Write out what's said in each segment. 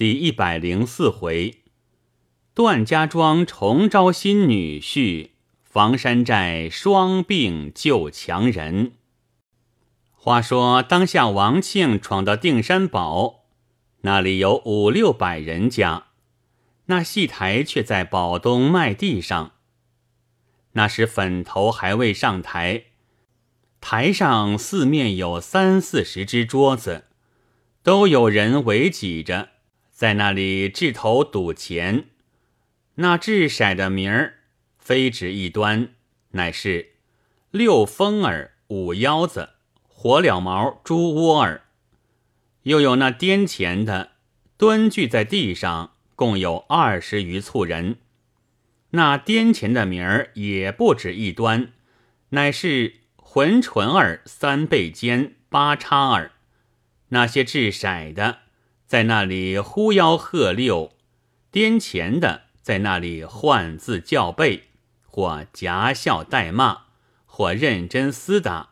第一百零四回，段家庄重招新女婿，房山寨双病救强人。话说当下王庆闯到定山堡，那里有五六百人家，那戏台却在堡东麦地上。那时粉头还未上台，台上四面有三四十只桌子，都有人围挤着。在那里掷头赌钱，那掷骰的名儿非只一端，乃是六风儿、五腰子、火燎毛、猪窝儿，又有那颠钱的，蹲踞在地上，共有二十余簇人。那颠钱的名儿也不止一端，乃是浑唇儿、三倍尖、八叉儿，那些掷骰的。在那里呼吆喝六，颠钱的在那里换字叫背，或夹笑带骂，或认真厮打。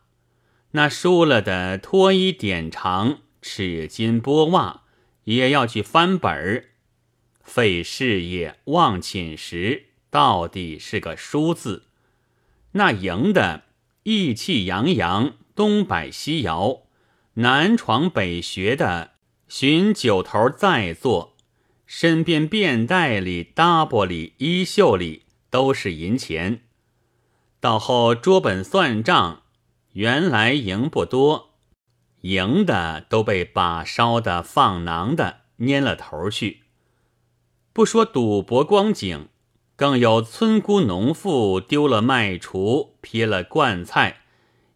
那输了的脱衣点长，尺金剥袜，也要去翻本儿，费事业忘寝食，到底是个输字。那赢的意气洋洋，东摆西摇，南闯北学的。寻酒头再坐，身边便袋里、搭玻里、衣袖里都是银钱。到后捉本算账，原来赢不多，赢的都被把烧的、放囊的蔫了头去。不说赌博光景，更有村姑农妇丢了麦锄，撇了罐菜，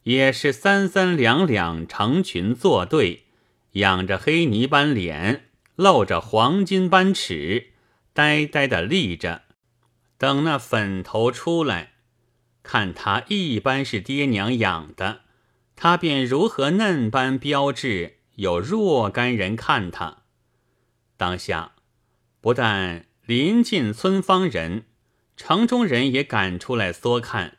也是三三两两成群作对。仰着黑泥般脸，露着黄金般齿，呆呆的立着，等那粉头出来，看他一般是爹娘养的，他便如何嫩般标致，有若干人看他。当下不但临近村坊人，城中人也赶出来缩看，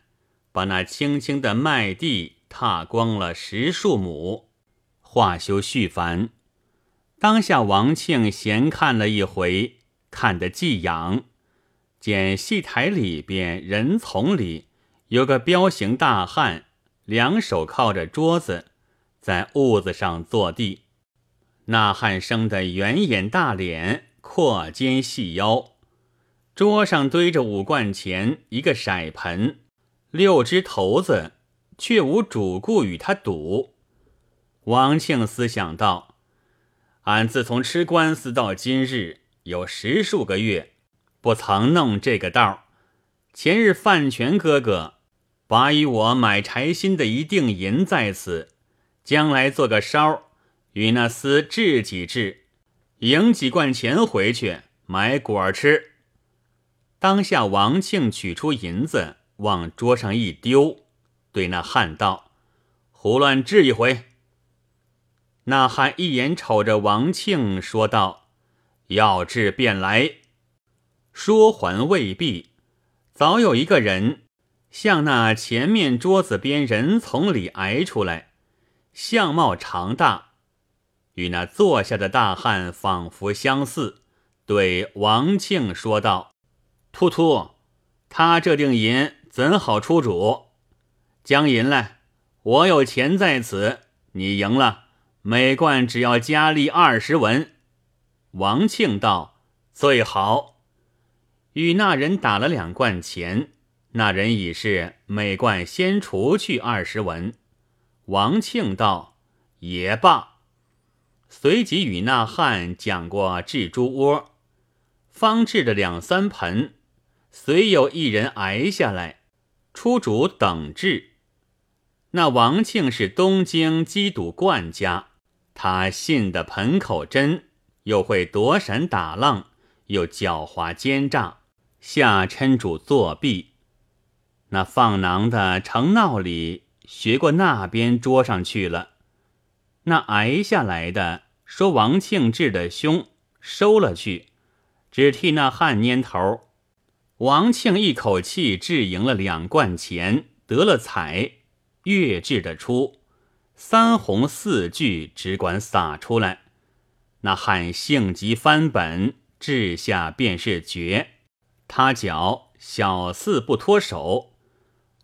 把那青青的麦地踏光了十数亩。话休续繁，当下王庆闲看了一回，看得既痒。见戏台里边人丛里有个彪形大汉，两手靠着桌子，在屋子上坐地。那汉生的圆眼大脸，阔肩细腰，桌上堆着五贯钱，一个骰盆，六只骰子，却无主顾与他赌。王庆思想道：“俺自从吃官司到今日，有十数个月，不曾弄这个道。前日范全哥哥把与我买柴薪的一锭银在此，将来做个烧，与那厮治几治，赢几贯钱回去买果儿吃。”当下王庆取出银子往桌上一丢，对那汉道：“胡乱治一回。”那汉一眼瞅着王庆，说道：“要治便来。”说还未毕，早有一个人向那前面桌子边人丛里挨出来，相貌长大，与那坐下的大汉仿佛相似，对王庆说道：“突突，他这锭银怎好出主？将银来，我有钱在此，你赢了。”每贯只要加利二十文，王庆道最好。与那人打了两贯钱，那人已是每贯先除去二十文。王庆道也罢，随即与那汉讲过制猪窝，方制了两三盆，虽有一人挨下来，出主等制。那王庆是东京缉赌惯家。他信得盆口真，又会躲闪打浪，又狡猾奸诈，下嗔主作弊。那放囊的成闹里学过那边桌上去了。那挨下来的说王庆治的凶，收了去，只替那汉蔫头。王庆一口气治赢了两贯钱，得了彩，越治得出。三红四句只管撒出来，那汉性急翻本，治下便是绝。他脚小四不脱手。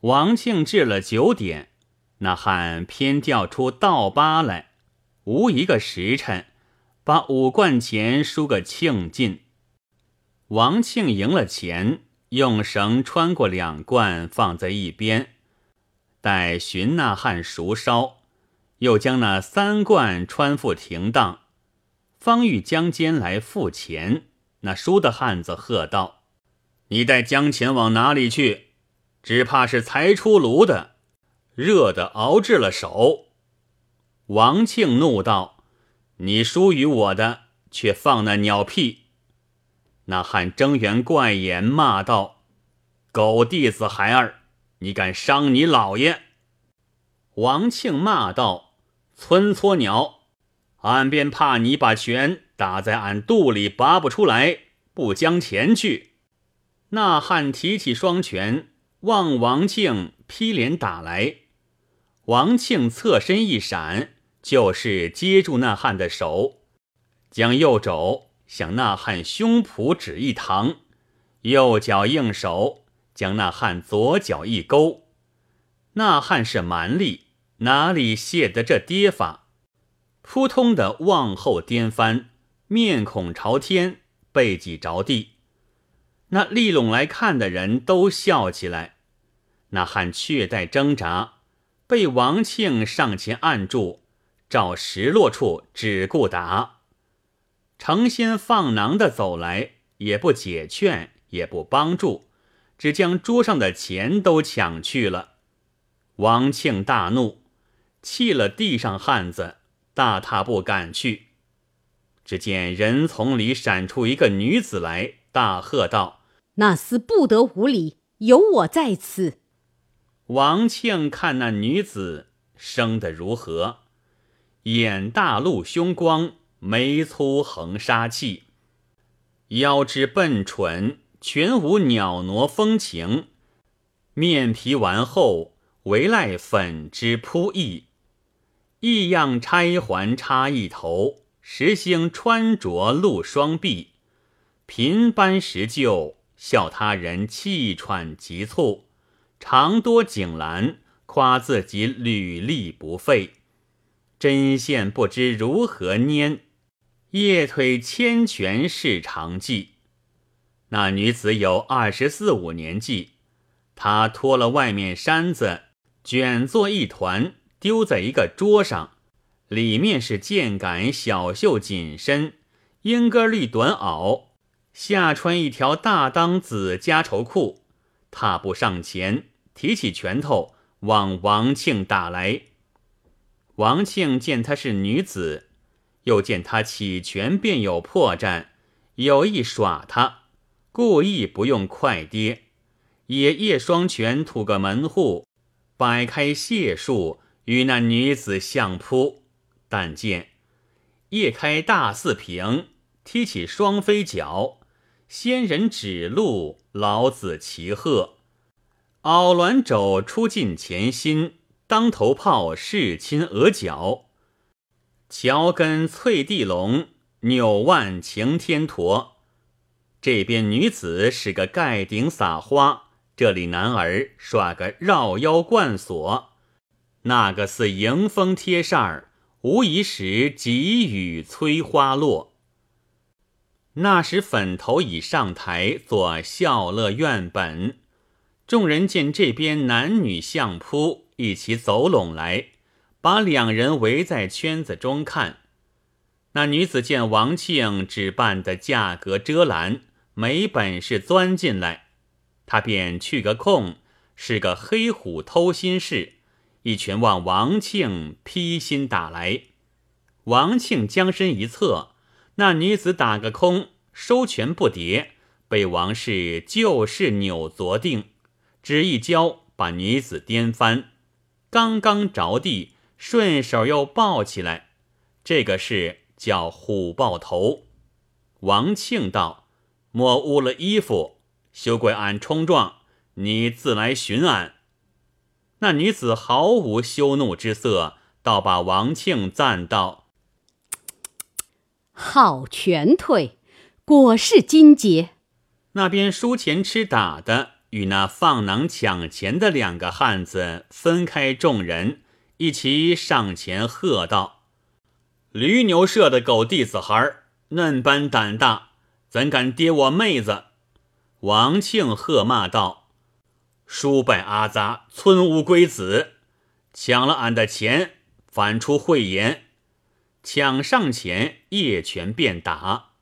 王庆掷了九点，那汉偏调出倒八来，无一个时辰，把五贯钱输个庆尽。王庆赢了钱，用绳穿过两罐，放在一边，待寻那汉熟烧，又将那三罐穿复停当。方欲将监来付钱，那输的汉子喝道：“你带将钱往哪里去？只怕是才出炉的，热的熬制了手。”王庆怒道：“你输与我的，却放那鸟屁！”那汉睁圆怪眼，骂道：“狗弟子孩儿，你敢伤你老爷！”王庆骂道：“村撮鸟，俺便怕你把拳打在俺肚里拔不出来，不将钱去。”那汉提起双拳，望王庆劈脸打来。王庆侧身一闪，就是接住那汉的手，将右肘。向那汉胸脯指一膛，右脚应手，将那汉左脚一勾。那汉是蛮力，哪里卸得这跌法？扑通的往后颠翻，面孔朝天，背脊着地。那立拢来看的人都笑起来。那汉却待挣扎，被王庆上前按住，照石落处只顾打。成心放囊的走来，也不解劝，也不帮助，只将桌上的钱都抢去了。王庆大怒，弃了地上汉子，大踏步赶去。只见人丛里闪出一个女子来，大喝道：“那厮不得无礼，有我在此。”王庆看那女子生得如何，眼大露凶光。眉粗横杀气，腰肢笨蠢，全无袅娜风情。面皮完厚，唯赖粉之铺溢。异样钗环插一头，时兴穿着露双臂。频斑石旧，笑他人气喘急促。常多景兰，夸自己履历不废。针线不知如何拈。夜推千拳是长技，那女子有二十四五年纪。她脱了外面衫子，卷作一团，丢在一个桌上，里面是箭杆小袖紧身，英歌绿短袄，下穿一条大裆紫夹绸裤，踏步上前，提起拳头往王庆打来。王庆见她是女子。又见她起拳便有破绽，有意耍他，故意不用快跌，也夜双拳吐个门户，摆开解数与那女子相扑。但见叶开大四平，踢起双飞脚，仙人指路，老子骑鹤，鳌鸾肘出尽前心，当头炮势亲额角。桥根翠地龙，扭腕擎天驼。这边女子使个盖顶撒花，这里男儿耍个绕腰贯锁，那个似迎风贴扇儿，无疑时急雨催花落。那时粉头已上台做笑乐院本，众人见这边男女相扑，一起走拢来。把两人围在圈子中看，那女子见王庆只扮的价格遮拦，没本事钻进来，她便去个空，是个黑虎偷心事，一拳往王庆劈心打来。王庆将身一侧，那女子打个空，收拳不迭，被王氏就是扭昨定，只一跤把女子颠翻，刚刚着地。顺手又抱起来，这个是叫虎抱头。王庆道：“莫污了衣服，休怪俺冲撞，你自来寻俺。”那女子毫无羞怒之色，倒把王庆赞道：“好拳腿，果是金杰。那边输钱吃打的，与那放囊抢钱的两个汉子分开众人，一齐上前喝道：“驴牛社的狗弟子孩嫩般胆大，怎敢跌我妹子？”王庆喝骂道：“输败阿杂，村乌龟子，抢了俺的钱，反出慧言，抢上前一拳便打。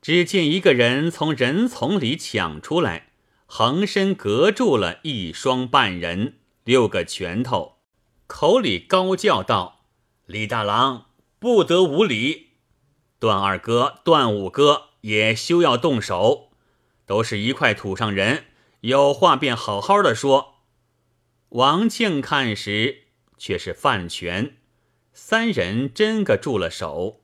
只见一个人从人丛里抢出来，横身隔住了一双半人，六个拳头，口里高叫道：‘李大郎不得无礼！段二哥、段五哥也休要动手。’”都是一块土上人，有话便好好的说。王庆看时，却是范全，三人真个住了手。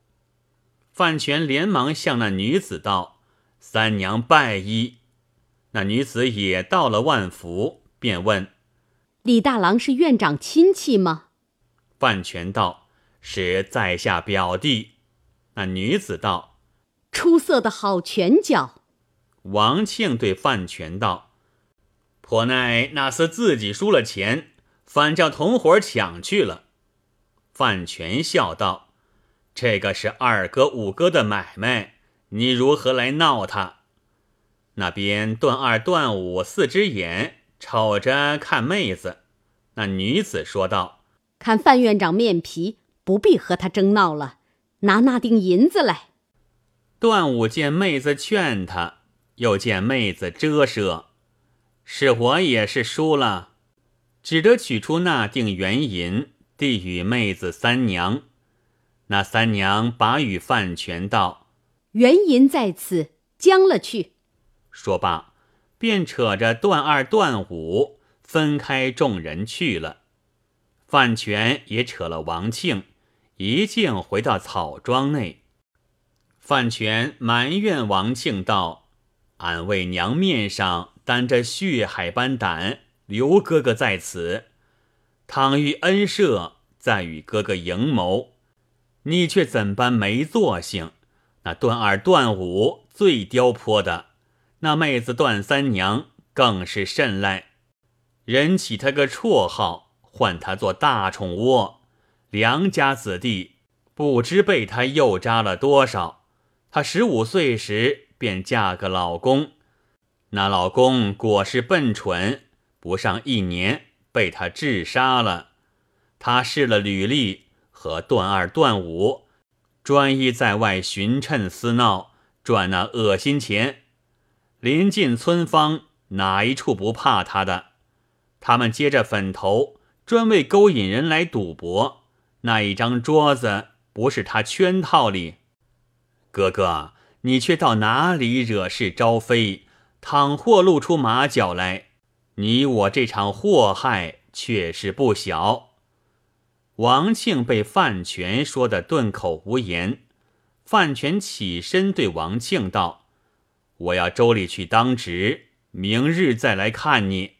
范全连忙向那女子道：“三娘拜揖。”那女子也到了万福，便问：“李大郎是院长亲戚吗？”范全道：“是在下表弟。”那女子道：“出色的好拳脚。”王庆对范全道：“颇奈那厮自己输了钱，反叫同伙抢去了。”范全笑道：“这个是二哥、五哥的买卖，你如何来闹他？”那边段二、段五四只眼瞅着看妹子，那女子说道：“看范院长面皮，不必和他争闹了，拿那锭银子来。”段五见妹子劝他。又见妹子遮奢，是我也是输了，只得取出那锭元银，递与妹子三娘。那三娘把与范全道：“元银在此，将了去。”说罢，便扯着段二、段五分开众人去了。范全也扯了王庆，一径回到草庄内。范全埋怨王庆道。俺为娘面上担着血海般胆，刘哥哥在此，倘遇恩赦，再与哥哥营谋，你却怎般没作性？那段二、段五最刁泼的，那妹子段三娘更是甚赖。人起他个绰号，唤他做大宠窝。良家子弟，不知被他诱扎了多少。他十五岁时。便嫁个老公，那老公果是笨蠢，不上一年被他治杀了。他试了履历，和段二、段五专一在外寻趁厮闹，赚那恶心钱。临近村坊，哪一处不怕他的？他们接着粉头，专为勾引人来赌博。那一张桌子不是他圈套里，哥哥。你却到哪里惹事招非？倘或露出马脚来，你我这场祸害却是不小。王庆被范全说的顿口无言。范全起身对王庆道：“我要周里去当值，明日再来看你。”